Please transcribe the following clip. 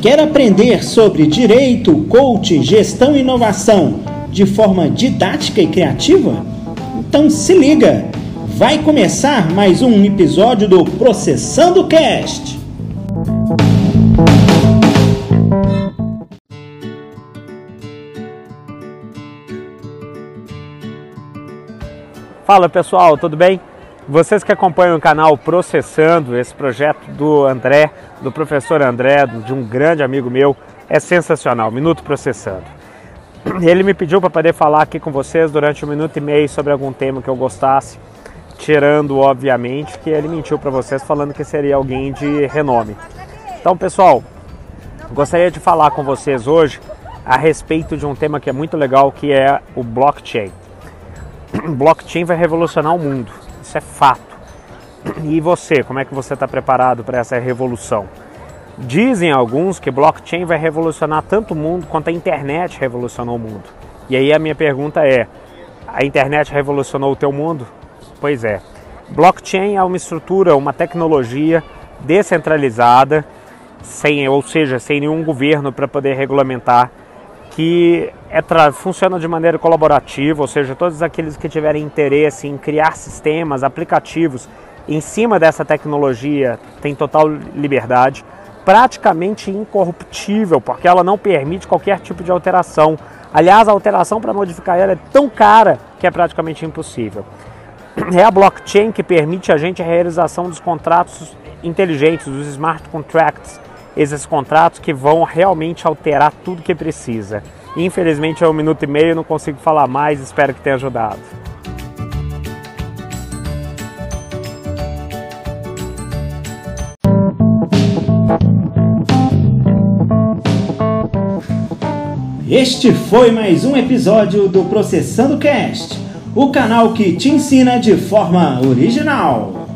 Quer aprender sobre direito, coaching, gestão e inovação de forma didática e criativa? Então se liga! Vai começar mais um episódio do Processando Cast. Fala pessoal, tudo bem? Vocês que acompanham o canal Processando, esse projeto do André, do professor André, de um grande amigo meu, é sensacional. Minuto Processando. Ele me pediu para poder falar aqui com vocês durante um minuto e meio sobre algum tema que eu gostasse, tirando, obviamente, que ele mentiu para vocês falando que seria alguém de renome. Então, pessoal, gostaria de falar com vocês hoje a respeito de um tema que é muito legal, que é o blockchain. Blockchain vai revolucionar o mundo isso é fato. E você, como é que você está preparado para essa revolução? Dizem alguns que blockchain vai revolucionar tanto o mundo quanto a internet revolucionou o mundo. E aí a minha pergunta é: a internet revolucionou o teu mundo? Pois é. Blockchain é uma estrutura, uma tecnologia descentralizada, sem, ou seja, sem nenhum governo para poder regulamentar que é funciona de maneira colaborativa, ou seja, todos aqueles que tiverem interesse em criar sistemas, aplicativos em cima dessa tecnologia têm total liberdade, praticamente incorruptível, porque ela não permite qualquer tipo de alteração. Aliás, a alteração para modificar ela é tão cara que é praticamente impossível. É a blockchain que permite a gente a realização dos contratos inteligentes, dos smart contracts, esses contratos que vão realmente alterar tudo que precisa. Infelizmente é um minuto e meio, não consigo falar mais, espero que tenha ajudado. Este foi mais um episódio do Processando Cast, o canal que te ensina de forma original.